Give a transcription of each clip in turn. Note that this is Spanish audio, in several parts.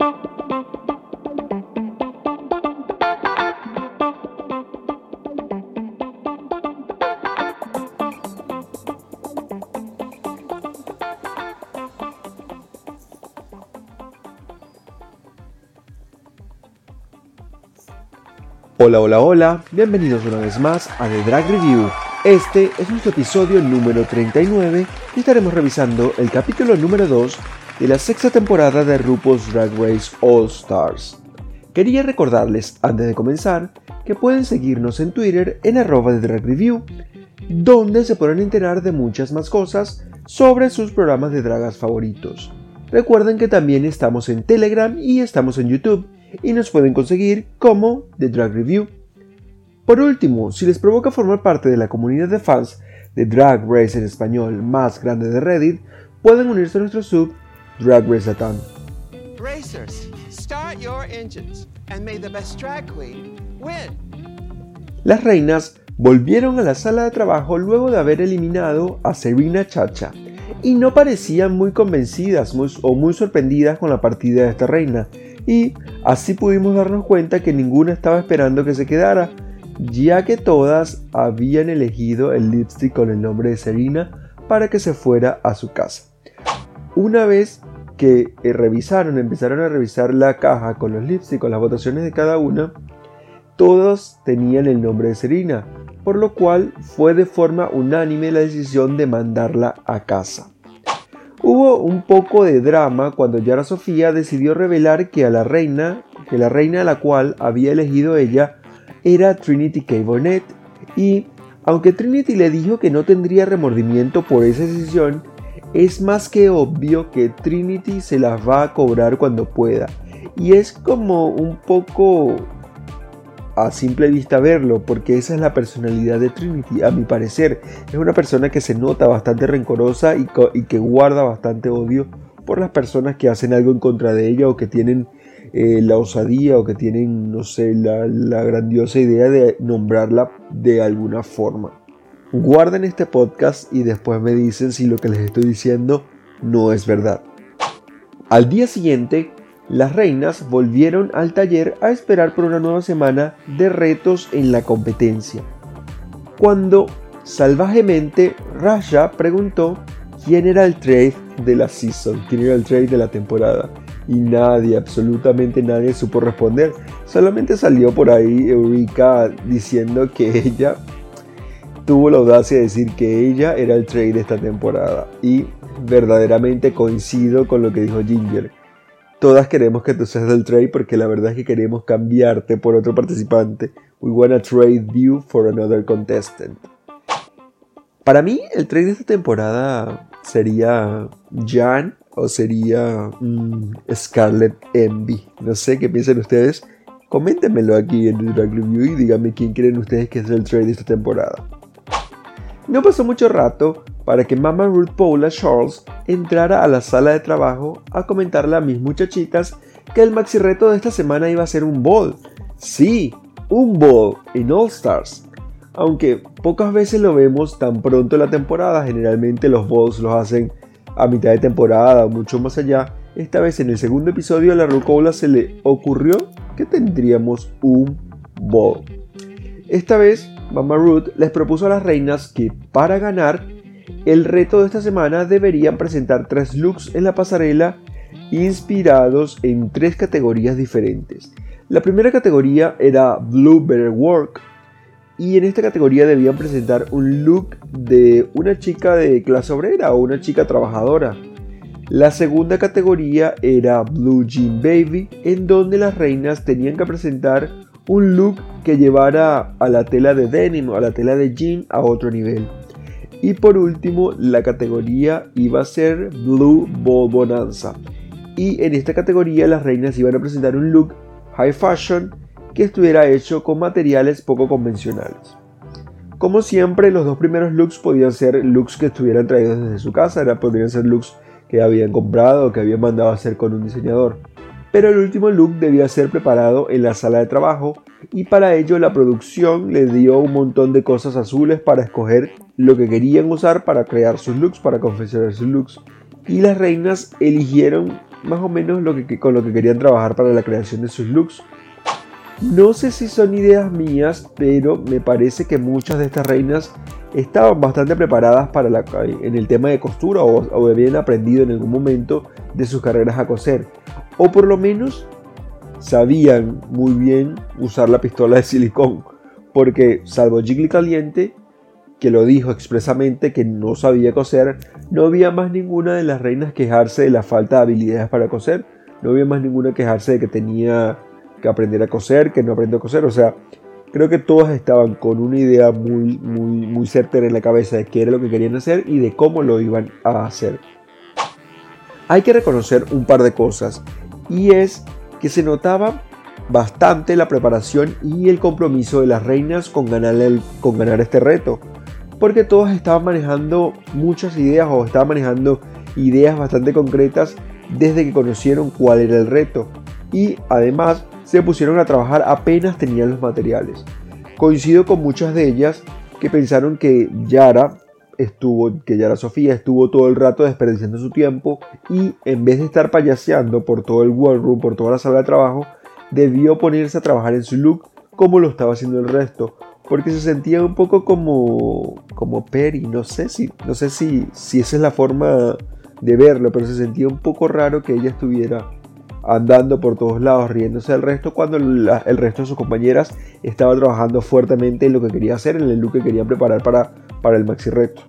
Hola, hola, hola, bienvenidos una vez más a The Drag Review. Este es nuestro episodio número 39 y estaremos revisando el capítulo número 2 de la sexta temporada de RuPaul's Drag Race All Stars. Quería recordarles, antes de comenzar, que pueden seguirnos en Twitter en arroba de Drag Review, donde se podrán enterar de muchas más cosas sobre sus programas de dragas favoritos. Recuerden que también estamos en Telegram y estamos en YouTube y nos pueden conseguir como The Drag Review. Por último, si les provoca formar parte de la comunidad de fans de Drag Race en español más grande de Reddit, pueden unirse a nuestro sub Drag Las reinas volvieron a la sala de trabajo luego de haber eliminado a Serena Chacha y no parecían muy convencidas o muy sorprendidas con la partida de esta reina, y así pudimos darnos cuenta que ninguna estaba esperando que se quedara, ya que todas habían elegido el lipstick con el nombre de Serena para que se fuera a su casa. Una vez que eh, revisaron, empezaron a revisar la caja con los lipsticks, con las votaciones de cada una, todos tenían el nombre de Serena, por lo cual fue de forma unánime la decisión de mandarla a casa. Hubo un poco de drama cuando Yara Sofía decidió revelar que a la reina, que la reina a la cual había elegido ella era Trinity K. Bonnet y aunque Trinity le dijo que no tendría remordimiento por esa decisión, es más que obvio que Trinity se las va a cobrar cuando pueda. Y es como un poco a simple vista verlo, porque esa es la personalidad de Trinity, a mi parecer. Es una persona que se nota bastante rencorosa y, que guarda bastante odio por las personas que hacen algo en contra de ella o que tienen eh, la osadía o que tienen, no sé, la, la grandiosa idea de nombrarla de alguna forma. Guarden este podcast y después me dicen si lo que les estoy diciendo no es verdad. Al día siguiente, las reinas volvieron al taller a esperar por una nueva semana de retos en la competencia. Cuando salvajemente Rasha preguntó quién era el trade de la season, quién era el trade de la temporada. Y nadie, absolutamente nadie supo responder. Solamente salió por ahí Eureka diciendo que ella tuvo la audacia de decir que ella era el trade de esta temporada. Y verdaderamente coincido con lo que dijo Ginger Todas queremos que tú seas del trade porque la verdad es que queremos cambiarte por otro participante. We wanna trade you for another contestant. Para mí, el trade de esta temporada sería Jan o sería mm, Scarlett Envy. No sé qué piensan ustedes. Coméntenmelo aquí en el Drag Review y díganme quién creen ustedes que es el trade de esta temporada. No pasó mucho rato para que Mama Ruth Paula Charles entrara a la sala de trabajo a comentarle a mis muchachitas que el maxi reto de esta semana iba a ser un ball. Sí, un ball en All Stars. Aunque pocas veces lo vemos tan pronto en la temporada, generalmente los balls los hacen a mitad de temporada o mucho más allá. Esta vez en el segundo episodio a la Rucola se le ocurrió que tendríamos un ball. Esta vez Mama Ruth les propuso a las reinas que para ganar el reto de esta semana deberían presentar tres looks en la pasarela inspirados en tres categorías diferentes. La primera categoría era Blue Better Work y en esta categoría debían presentar un look de una chica de clase obrera o una chica trabajadora. La segunda categoría era Blue Jean Baby, en donde las reinas tenían que presentar un look que llevara a la tela de denim a la tela de jean a otro nivel. Y por último, la categoría iba a ser Blue Ball Bonanza. Y en esta categoría las reinas iban a presentar un look high fashion que estuviera hecho con materiales poco convencionales. Como siempre, los dos primeros looks podían ser looks que estuvieran traídos desde su casa, era, podrían ser looks que habían comprado o que habían mandado a hacer con un diseñador. Pero el último look debía ser preparado en la sala de trabajo y para ello la producción le dio un montón de cosas azules para escoger lo que querían usar para crear sus looks, para confeccionar sus looks. Y las reinas eligieron más o menos lo que, con lo que querían trabajar para la creación de sus looks. No sé si son ideas mías, pero me parece que muchas de estas reinas estaban bastante preparadas para la, en el tema de costura o, o habían aprendido en algún momento de sus carreras a coser. O por lo menos sabían muy bien usar la pistola de silicón. Porque salvo Jiggly Caliente, que lo dijo expresamente que no sabía coser, no había más ninguna de las reinas quejarse de la falta de habilidades para coser. No había más ninguna quejarse de que tenía que aprender a coser, que no aprendió a coser. O sea, creo que todas estaban con una idea muy, muy, muy certera en la cabeza de qué era lo que querían hacer y de cómo lo iban a hacer. Hay que reconocer un par de cosas y es que se notaba bastante la preparación y el compromiso de las reinas con ganar, con ganar este reto, porque todas estaban manejando muchas ideas o estaban manejando ideas bastante concretas desde que conocieron cuál era el reto y además se pusieron a trabajar apenas tenían los materiales. Coincido con muchas de ellas que pensaron que Yara estuvo, que Yara Sofía estuvo todo el rato desperdiciando su tiempo y en vez de estar payaseando por todo el workroom, por toda la sala de trabajo, debió ponerse a trabajar en su look como lo estaba haciendo el resto, porque se sentía un poco como como Perry, no sé si no sé si si esa es la forma de verlo, pero se sentía un poco raro que ella estuviera andando por todos lados, riéndose del resto, cuando el resto de sus compañeras estaba trabajando fuertemente en lo que quería hacer, en el look que querían preparar para, para el maxi reto.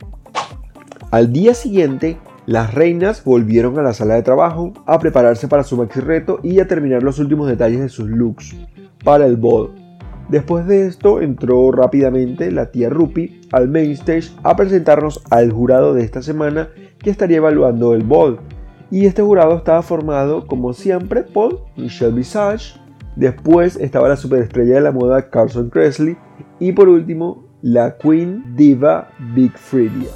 Al día siguiente, las reinas volvieron a la sala de trabajo a prepararse para su maxi reto y a terminar los últimos detalles de sus looks para el ball. Después de esto entró rápidamente la tía Rupi al main stage a presentarnos al jurado de esta semana que estaría evaluando el ball y este jurado estaba formado, como siempre, por Michelle Visage, después estaba la superestrella de la moda Carson Kressley y por último la Queen Diva Big Freedia.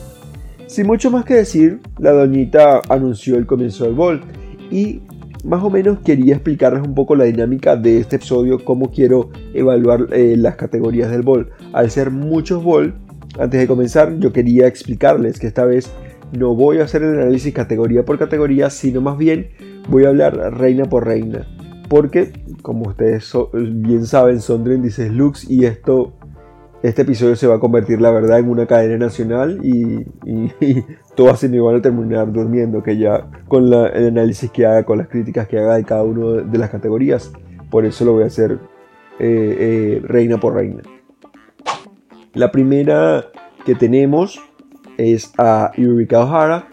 Sin mucho más que decir, la doñita anunció el comienzo del bol y más o menos quería explicarles un poco la dinámica de este episodio, cómo quiero evaluar eh, las categorías del bol. Al ser muchos bol, antes de comenzar yo quería explicarles que esta vez no voy a hacer el análisis categoría por categoría, sino más bien voy a hablar reina por reina. Porque, como ustedes bien saben, son Trendices Lux y esto, este episodio se va a convertir, la verdad, en una cadena nacional y, todas se me van a terminar durmiendo, que ya con el análisis que haga, con las críticas que haga de cada una de las categorías. Por eso lo voy a hacer eh, eh, reina por reina. La primera que tenemos es a Eureka O'Hara.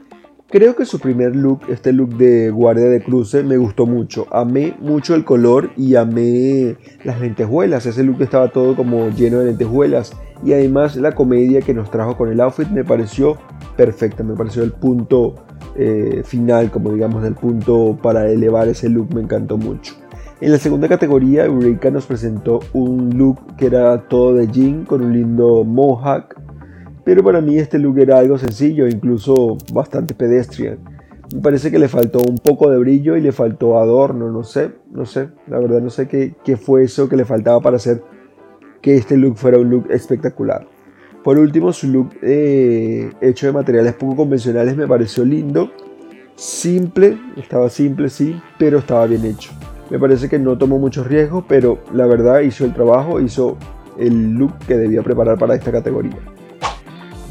Creo que su primer look, este look de guardia de cruce, me gustó mucho. Amé mucho el color y amé las lentejuelas. Ese look estaba todo como lleno de lentejuelas. Y además la comedia que nos trajo con el outfit me pareció perfecta. Me pareció el punto eh, final, como digamos, del punto para elevar ese look. Me encantó mucho. En la segunda categoría, Eureka nos presentó un look que era todo de jean con un lindo mohawk pero para mí este look era algo sencillo, incluso bastante pedestrian. Me parece que le faltó un poco de brillo y le faltó adorno, no sé, no sé, la verdad no sé qué, fue eso que le faltaba para hacer que este look fuera un look espectacular. Por último, su look eh, hecho de materiales poco convencionales me pareció lindo, simple, estaba simple sí, pero estaba bien hecho. Me parece que no tomó muchos riesgos, pero la verdad hizo el trabajo, hizo el look que debía preparar para esta categoría.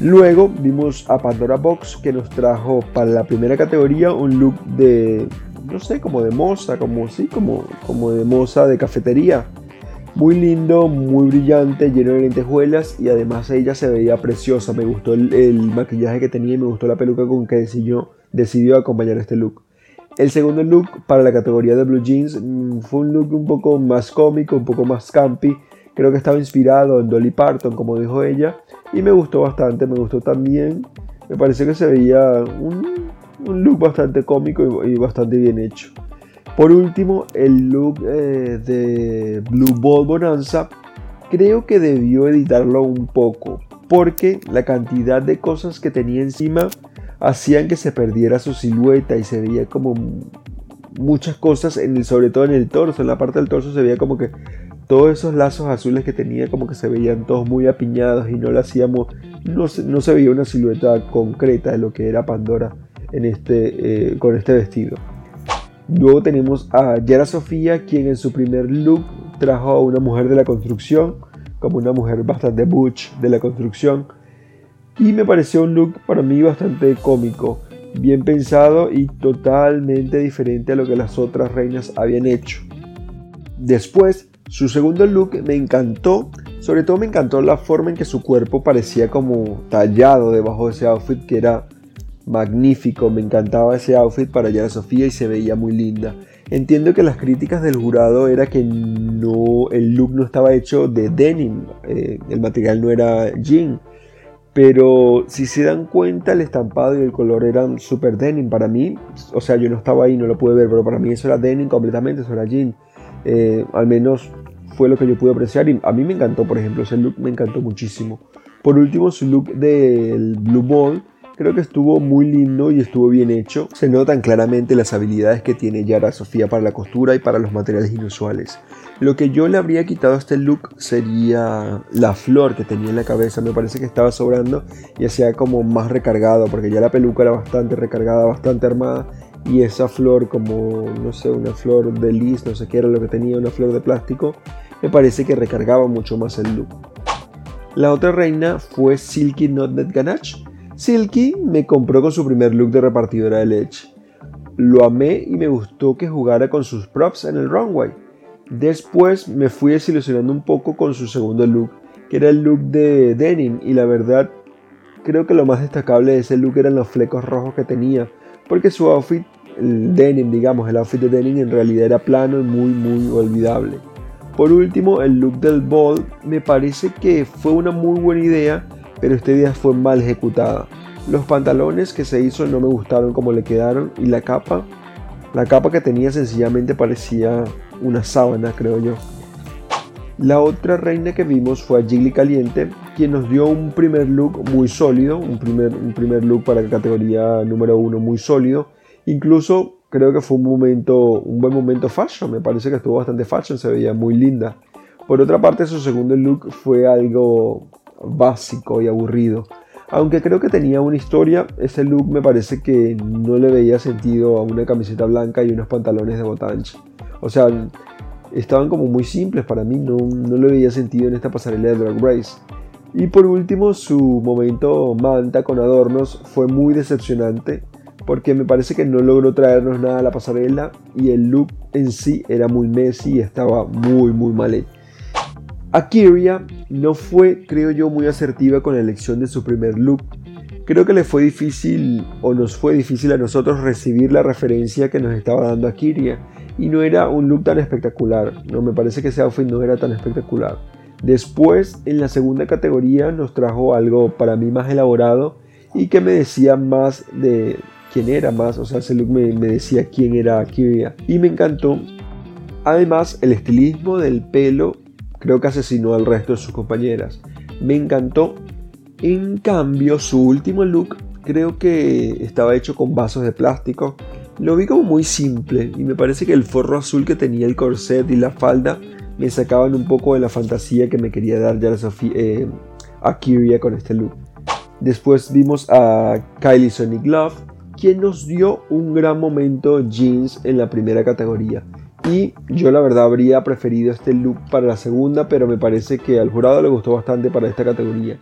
Luego vimos a Pandora Box que nos trajo para la primera categoría un look de, no sé, como de moza, como sí, como, como de moza de cafetería. Muy lindo, muy brillante, lleno de lentejuelas y además ella se veía preciosa. Me gustó el, maquillaje que tenía y me gustó la peluca con que decidió, decidió acompañar este look. El segundo look para la categoría de blue jeans mm, fue un look un poco más cómico, un poco más campy. Creo que estaba inspirado en Dolly Parton, como dijo ella, y me gustó bastante, me gustó también. Me parece que se veía un, look bastante cómico y, bastante bien hecho. Por último, el look eh, de Blue Ball Bonanza creo que debió editarlo un poco porque la cantidad de cosas que tenía encima hacían que se perdiera su silueta y se veía como muchas cosas, en el, sobre todo en el torso, en la parte del torso se veía como que todos esos lazos azules que tenía como que se veían todos muy apiñados y no lo hacíamos, no se, no se veía una silueta concreta de lo que era Pandora en este, eh, con este vestido. Luego tenemos a Yara Sofía, quien en su primer look trajo a una mujer de la construcción, como una mujer bastante butch de la construcción. Y me pareció un look para mí bastante cómico, bien pensado y totalmente diferente a lo que las otras reinas habían hecho. Después, su segundo look me encantó, sobre todo me encantó la forma en que su cuerpo parecía como tallado debajo de ese outfit que era magnífico, me encantaba ese outfit para Yara Sofía y se veía muy linda. Entiendo que las críticas del jurado era que no, el look no estaba hecho de denim, eh, el material no era jean, pero si se dan cuenta el estampado y el color eran super denim. Para mí, o sea yo no estaba ahí, no lo pude ver, pero para mí eso era denim completamente, eso era jean, eh, al menos fue lo que yo pude apreciar y a mí me encantó, por ejemplo, ese look me encantó muchísimo. Por último, su look del Blue Ball Creo que estuvo muy lindo y estuvo bien hecho. Se notan claramente las habilidades que tiene Yara Sofía para la costura y para los materiales inusuales. Lo que yo le habría quitado a este look sería la flor que tenía en la cabeza. Me parece que estaba sobrando y hacía como más recargado porque ya la peluca era bastante recargada, bastante armada. Y esa flor como, no sé, una flor de lis, no sé qué era lo que tenía, una flor de plástico, me parece que recargaba mucho más el look. La otra reina fue Silky Nutnet Ganache Silky me compró con su primer look de repartidora de leche. Lo amé y me gustó que jugara con sus props en el runway. Después me fui desilusionando un poco con su segundo look, que era el look de denim, y la verdad creo que lo más destacable de ese look eran los flecos rojos que tenía, porque su outfit, el denim, digamos, el outfit de denim en realidad era plano y muy muy olvidable. Por último, el look del ball me parece que fue una muy buena idea, pero este día fue mal ejecutada. Los pantalones que se hizo no me gustaron como le quedaron y la capa, la capa que tenía sencillamente parecía una sábana, creo yo. La otra reina que vimos fue a Jiggly Caliente, quien nos dio un primer look muy sólido, un primer, un primer look para la categoría número uno muy sólido. Incluso creo que fue un momento, un buen momento fashion, me parece que estuvo bastante fashion, se veía muy linda. Por otra parte, su segundo look fue algo básico y aburrido. Aunque creo que tenía una historia, ese look me parece que no le veía sentido a una camiseta blanca y unos pantalones de botanche. O sea, estaban como muy simples para mí, no, no veía sentido en esta pasarela de Drag Race. Y por último, su momento manta con adornos fue muy decepcionante porque me parece que no logró traernos nada a la pasarela y el look en sí era muy messy y estaba muy muy mal hecho. Akiria no fue, creo yo, muy asertiva con la elección de su primer look. Creo que le fue difícil o nos fue difícil a nosotros recibir la referencia que nos estaba dando Akiria y no era un look tan espectacular. No me parece que ese outfit no era tan espectacular. Después, en la segunda categoría, nos trajo algo para mí más elaborado y que me decía más de quién era más, o sea, ese look me, me decía quién era Akiria y me encantó. Además, el estilismo del pelo creo que asesinó al resto de sus compañeras. Me encantó. En cambio, su último look creo que estaba hecho con vasos de plástico. Lo vi como muy simple y me parece que el forro azul que tenía el corset y la falda me sacaban un poco de la fantasía que me quería dar ya eh, a Kyria con este look. Después vimos a Kylie Sonic Love, quien nos dio un gran momento jeans en la primera categoría. Y yo la verdad habría preferido este look para la segunda, pero me parece que al jurado le gustó bastante para esta categoría.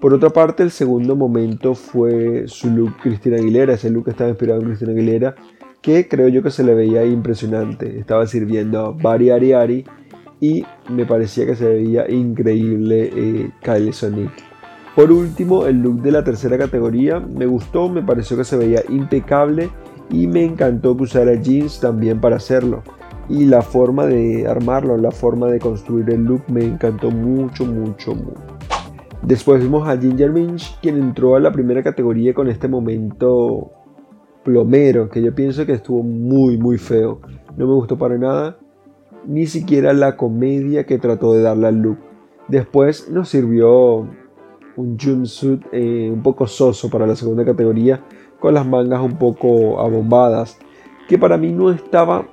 Por otra parte, el segundo momento fue su look Cristina Aguilera, ese look estaba inspirado en Cristina Aguilera, que creo yo que se le veía impresionante. Estaba sirviendo a Bari Ari Ari y me parecía que se veía increíble eh, Kylie Sonic. Por último, el look de la tercera categoría me gustó, me pareció que se veía impecable y me encantó que usara jeans también para hacerlo y la forma de armarlo, la forma de construir el look me encantó mucho, mucho, mucho. Después vimos a Ginger Minch, quien entró a la primera categoría con este momento plomero, que yo pienso que estuvo muy, muy feo. No me gustó para nada, ni siquiera la comedia que trató de darle al look. Después nos sirvió un jumpsuit eh, un poco soso para la segunda categoría, con las mangas un poco abombadas, que para mí no estaba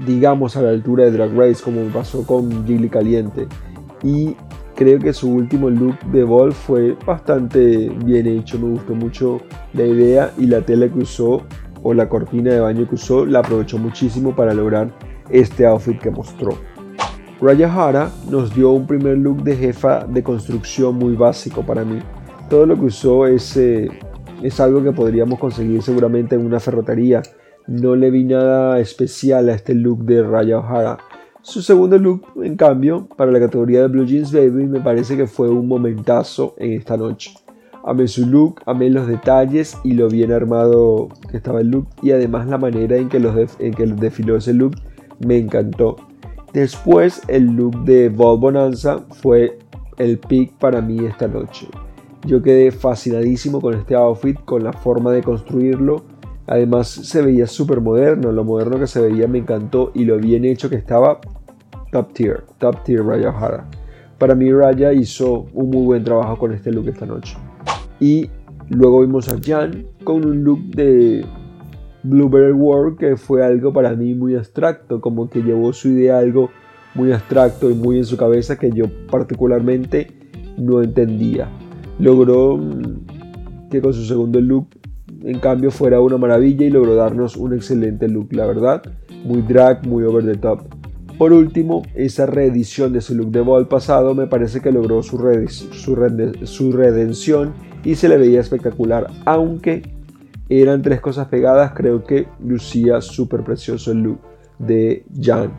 digamos, a la altura de Drag Race, como pasó con Gilly Caliente. Y creo que su último look de Ball fue bastante bien hecho, me gustó mucho la idea y la tela que usó o la cortina de baño que usó la aprovechó muchísimo para lograr este outfit que mostró. Raya Hara nos dio un primer look de jefa de construcción muy básico para mí. Todo lo que usó es, eh, es algo que podríamos conseguir seguramente en una ferretería. No le vi nada especial a este look de Raya O'Hara. Su segundo look, en cambio, para la categoría de Blue Jeans Baby, me parece que fue un momentazo en esta noche. Amé su look, amé los detalles y lo bien armado que estaba el look y además la manera en que, los en que desfiló ese look me encantó. Después el look de Vol Bonanza fue el pick para mí esta noche. Yo quedé fascinadísimo con este outfit, con la forma de construirlo. Además se veía súper moderno, lo moderno que se veía me encantó y lo bien hecho que estaba top tier, top tier Raya O'Hara. Para mí Raya hizo un muy buen trabajo con este look esta noche. Y luego vimos a Jan con un look de Blueberry World que fue algo para mí muy abstracto, como que llevó su idea algo muy abstracto y muy en su cabeza que yo particularmente no entendía. Logró mm, que con su segundo look en cambio fuera una maravilla y logró darnos un excelente look, la verdad, muy drag, muy over the top. Por último, esa reedición de su look de ball pasado me parece que logró su, su redención y se le veía espectacular, aunque eran tres cosas pegadas, creo que lucía súper precioso el look de Jan.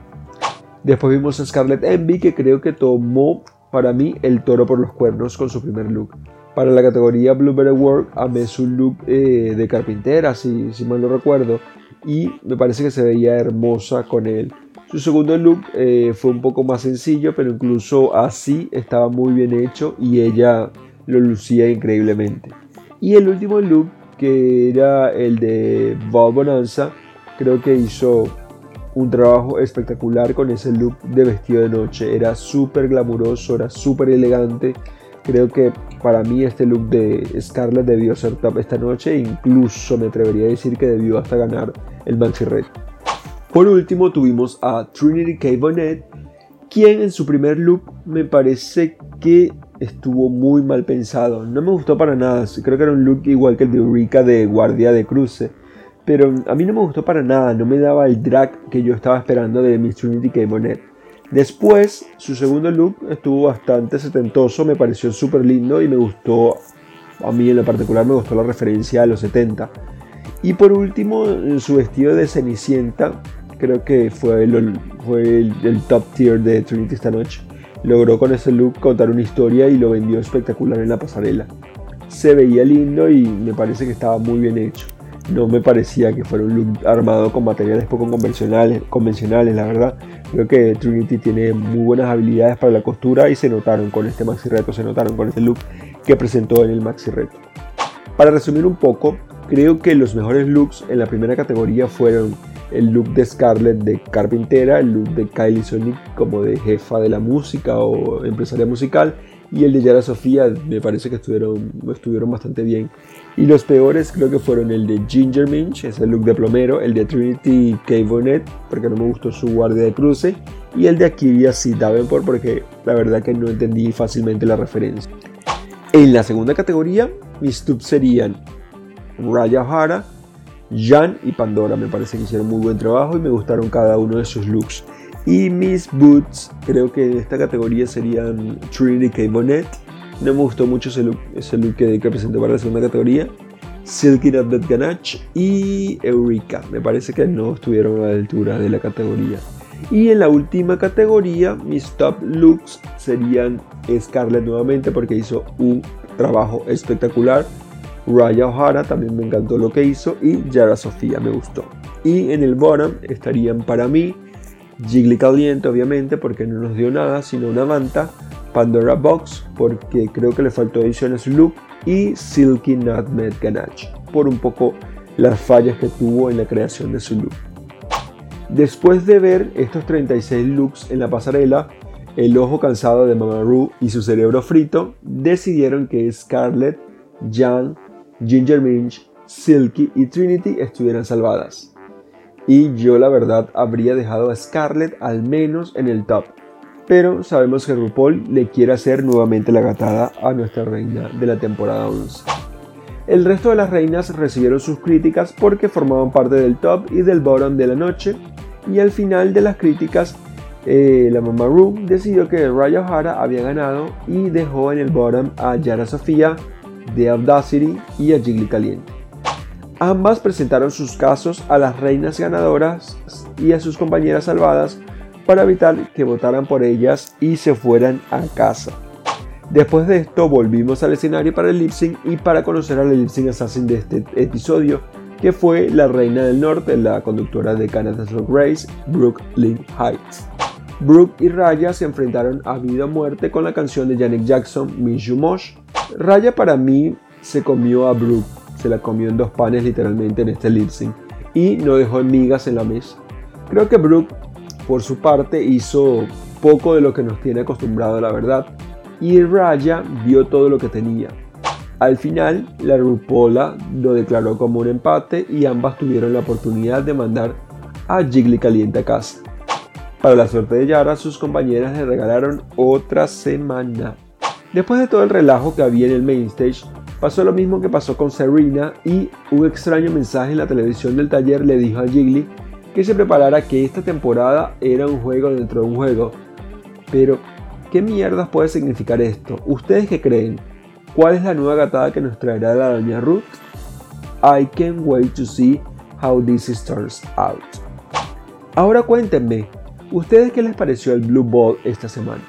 Después vimos a Scarlett Envy que creo que tomó para mí el toro por los cuernos con su primer look. Para la categoría Blueberry Work amé su look eh, de carpintera, si, si mal no recuerdo, y me parece que se veía hermosa con él. Su segundo look eh, fue un poco más sencillo, pero incluso así estaba muy bien hecho y ella lo lucía increíblemente. Y el último look, que era el de Bob Bonanza, creo que hizo un trabajo espectacular con ese look de vestido de noche. Era súper glamuroso, era súper elegante. Creo que para mí este look de Scarlett debió ser top esta noche. Incluso me atrevería a decir que debió hasta ganar el Maxi Red. Por último tuvimos a Trinity K. Bonnet, quien en su primer look me parece que estuvo muy mal pensado. No me gustó para nada. Creo que era un look igual que el de Eureka de Guardia de Cruce. Pero a mí no me gustó para nada. No me daba el drag que yo estaba esperando de Miss Trinity K. Bonnet. Después, su segundo look estuvo bastante setentoso. Me pareció súper lindo y me gustó. A mí en lo particular me gustó la referencia a los 70. Y por último, su vestido de Cenicienta. Creo que fue, el, fue el top tier de Trinity esta noche logró con ese look contar una historia y lo vendió espectacular en la pasarela. Se veía lindo y me parece que estaba muy bien hecho. No me parecía que fuera un look armado con materiales poco convencionales, convencionales, la verdad. Creo que Trinity tiene muy buenas habilidades para la costura y se notaron con este maxi reto, se notaron con este look que presentó en el maxi reto. Para resumir un poco, creo que los mejores looks en la primera categoría fueron el look de Scarlett de carpintera, el look de Kylie Sonic como de jefa de la música o empresaria musical y el de Yara Sofía me parece que estuvieron, estuvieron bastante bien. Y los peores creo que fueron el de Ginger Minch, ese look de plomero, el de Trinity K. Bonnet, porque no me gustó su guardia de cruce, y el de Akiria C. Davenport, porque la verdad que no entendí fácilmente la referencia. En la segunda categoría, mis tubs serían Raya O'Hara, Jan y Pandora me parece que hicieron muy buen trabajo y me gustaron cada uno de sus looks. Y mis boots, creo que en esta categoría serían Trinity K. Bonnet. No me gustó mucho ese look, ese look que, que para la segunda categoría. Silky Nut Ganache y Eureka. Me parece que no estuvieron a la altura de la categoría. Y en la última categoría, mis top looks serían Scarlett nuevamente porque hizo un trabajo espectacular Raya O'Hara también me encantó lo que hizo y Yara Sofía me gustó. Y en el bottom estarían para mí Jiggly Caliente obviamente porque no nos dio nada sino una manta, Pandora Box porque creo que le faltó su look y Silky Nutmeg Ganache por un poco las fallas que tuvo en la creación de su look. Después de ver estos 36 looks en la pasarela, el ojo cansado de Mamaru y su cerebro frito decidieron que Scarlett, Jan, Ginger Minch, Silky y Trinity estuvieran salvadas. Y yo la verdad habría dejado a Scarlett al menos en el top. Pero sabemos que RuPaul le quiere hacer nuevamente la gatada a nuestra reina de la temporada 11. El resto de las reinas recibieron sus críticas porque formaban parte del top y del bottom de la noche, y al final de las críticas, eh, la Mama Room decidió que Raya O'Hara había ganado y dejó en el bottom a Yara Sofía, The Audacity y a Jiggly Caliente. Ambas presentaron sus casos a las reinas ganadoras y a sus compañeras salvadas para evitar que votaran por ellas y se fueran a casa. Después de esto volvimos al escenario para el lip sync y para conocer al lip sync assassin de este episodio, que fue la reina del norte, la conductora de Canada's Rock Race, Brooke Lynn Heights. Brooke y Raya se enfrentaron a vida o muerte con la canción de Janet Jackson, Miss You. Raya para mí se comió a Brooke, se la comió en dos panes literalmente en este lip y no dejó migas en la mesa. Creo que Brooke por su parte hizo poco de lo que nos tiene acostumbrado la verdad y Raya vio todo lo que tenía. Al final, la Rupola lo declaró como un empate y ambas tuvieron la oportunidad de mandar a Jiggly caliente a casa. Para la suerte de Yara, sus compañeras le regalaron otra semana. Después de todo el relajo que había en el main stage, pasó lo mismo que pasó con Serena y un extraño mensaje en la televisión del taller le dijo a Jiggly que se preparara que esta temporada era un juego dentro de un juego. Pero ¿Qué mierdas puede significar esto? ¿Ustedes qué creen? ¿Cuál es la nueva gatada que nos traerá la doña Ruth? I can't wait to see how this turns out. Ahora cuéntenme, ¿ustedes qué les pareció el Blue Ball esta semana?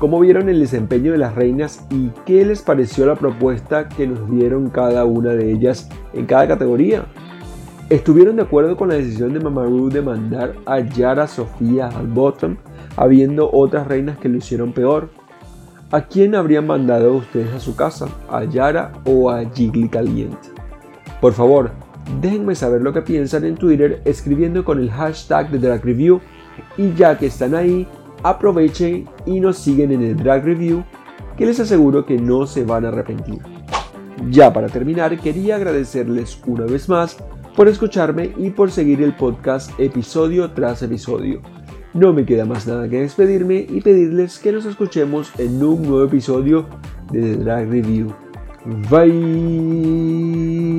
¿Cómo vieron el desempeño de las reinas y qué les pareció la propuesta que nos dieron cada una de ellas en cada categoría? ¿Estuvieron de acuerdo con la decisión de Mamaru de mandar a Yara Sofía al bottom habiendo otras reinas que lo hicieron peor. ¿A quién habrían mandado ustedes a su casa? ¿A Yara o a Jiggly Caliente? Por favor, déjenme saber lo que piensan en Twitter escribiendo con el hashtag de Drag Review y ya que están ahí, aprovechen y nos siguen en el Drag Review que les aseguro que no se van a arrepentir. Ya para terminar, quería agradecerles una vez más por escucharme y por seguir el podcast episodio tras episodio. No me queda más nada que despedirme y pedirles que nos escuchemos en un nuevo episodio de The Drag Review. Bye.